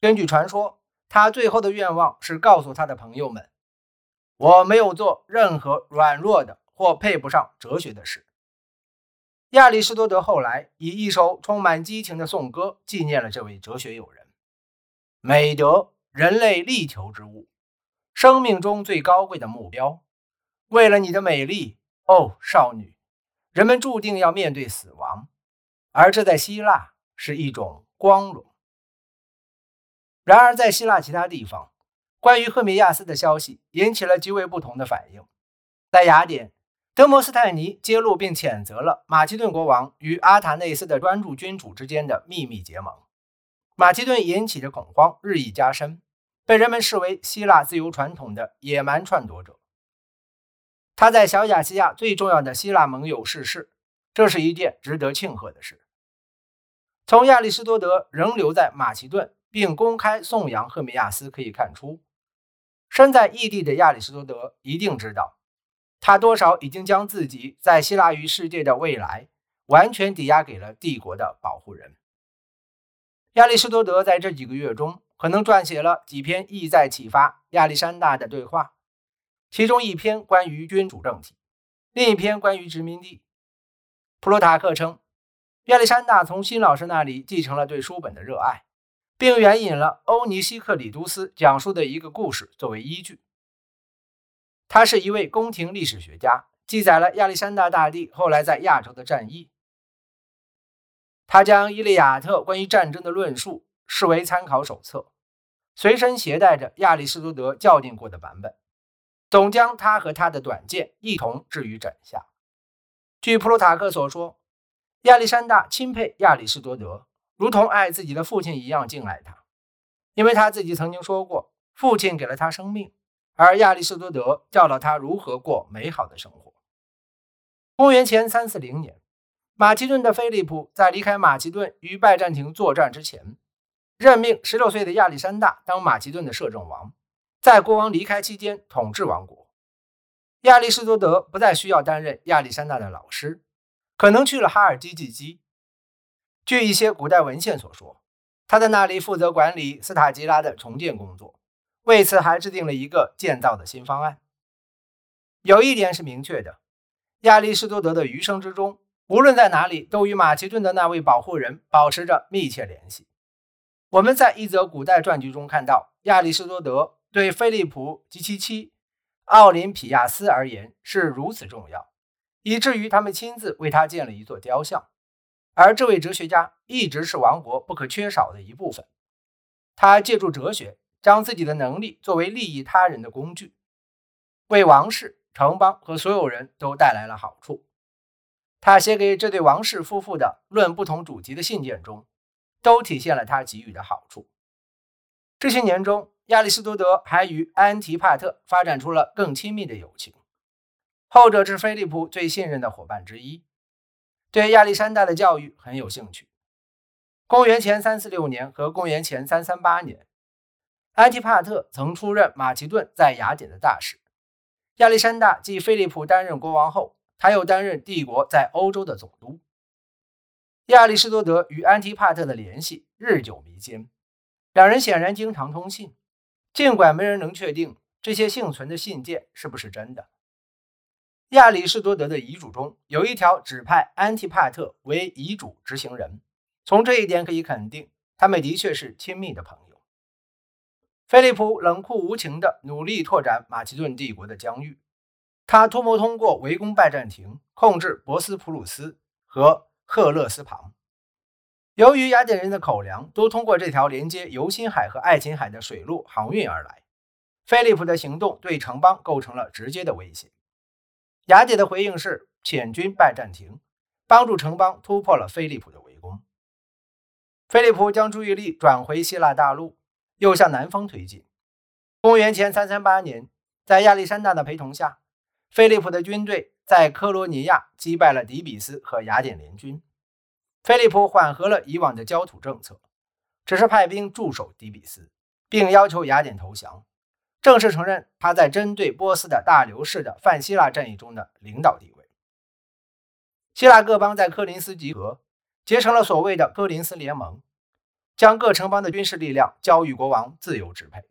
根据传说，他最后的愿望是告诉他的朋友们：“我没有做任何软弱的或配不上哲学的事。”亚里士多德后来以一首充满激情的颂歌纪念了这位哲学友人。美德，人类力求之物，生命中最高贵的目标。为了你的美丽，哦，少女，人们注定要面对死亡，而这在希腊是一种光荣。然而，在希腊其他地方，关于赫米亚斯的消息引起了极为不同的反应。在雅典，德摩斯泰尼揭露并谴责了马其顿国王与阿塔内斯的专注君主之间的秘密结盟。马其顿引起的恐慌日益加深，被人们视为希腊自由传统的野蛮篡夺者。他在小亚细亚最重要的希腊盟友逝世，这是一件值得庆贺的事。从亚里士多德仍留在马其顿并公开颂扬赫米亚斯可以看出，身在异地的亚里士多德一定知道，他多少已经将自己在希腊与世界的未来完全抵押给了帝国的保护人。亚里士多德在这几个月中，可能撰写了几篇意在启发亚历山大的对话，其中一篇关于君主政体，另一篇关于殖民地。普罗塔克称，亚历山大从新老师那里继承了对书本的热爱，并援引了欧尼西克里都斯讲述的一个故事作为依据。他是一位宫廷历史学家，记载了亚历山大大帝后来在亚洲的战役。他将《伊利亚特》关于战争的论述视为参考手册，随身携带着亚里士多德校订过的版本，总将他和他的短剑一同置于枕下。据普鲁塔克所说，亚历山大钦佩亚里士多德，如同爱自己的父亲一样敬爱他，因为他自己曾经说过，父亲给了他生命，而亚里士多德教导他如何过美好的生活。公元前三四零年。马其顿的菲利普在离开马其顿与拜占庭作战之前，任命十六岁的亚历山大当马其顿的摄政王，在国王离开期间统治王国。亚里士多德不再需要担任亚历山大的老师，可能去了哈尔基济基。据一些古代文献所说，他在那里负责管理斯塔吉拉的重建工作，为此还制定了一个建造的新方案。有一点是明确的：亚里士多德的余生之中。无论在哪里，都与马其顿的那位保护人保持着密切联系。我们在一则古代传记中看到，亚里士多德对菲利普及其妻奥林匹亚斯而言是如此重要，以至于他们亲自为他建了一座雕像。而这位哲学家一直是王国不可缺少的一部分。他借助哲学，将自己的能力作为利益他人的工具，为王室、城邦和所有人都带来了好处。他写给这对王室夫妇的论不同主题的信件中，都体现了他给予的好处。这些年中，亚里士多德还与安提帕特发展出了更亲密的友情，后者是菲利普最信任的伙伴之一，对亚历山大的教育很有兴趣。公元前三四六年和公元前三三八年，安提帕特曾出任马其顿在雅典的大使。亚历山大继菲利普担任国王后。他又担任帝国在欧洲的总督。亚里士多德与安提帕特的联系日久弥坚，两人显然经常通信，尽管没人能确定这些幸存的信件是不是真的。亚里士多德的遗嘱中有一条指派安提帕特为遗嘱执行人，从这一点可以肯定，他们的确是亲密的朋友。菲利普冷酷无情地努力拓展马其顿帝国的疆域。他图谋通过围攻拜占庭，控制博斯普鲁斯和赫勒斯旁。由于雅典人的口粮都通过这条连接尤辛海和爱琴海的水路航运而来，菲利普的行动对城邦构成了直接的威胁。雅典的回应是遣军拜占庭，帮助城邦突破了菲利普的围攻。菲利普将注意力转回希腊大陆，又向南方推进。公元前三三八年，在亚历山大的陪同下。菲利普的军队在科罗尼亚击败了底比斯和雅典联军。菲利普缓和了以往的焦土政策，只是派兵驻守底比斯，并要求雅典投降，正式承认他在针对波斯的大流士的泛希腊战役中的领导地位。希腊各邦在科林斯集合，结成了所谓的科林斯联盟。将各城邦的军事力量交予国王自由支配。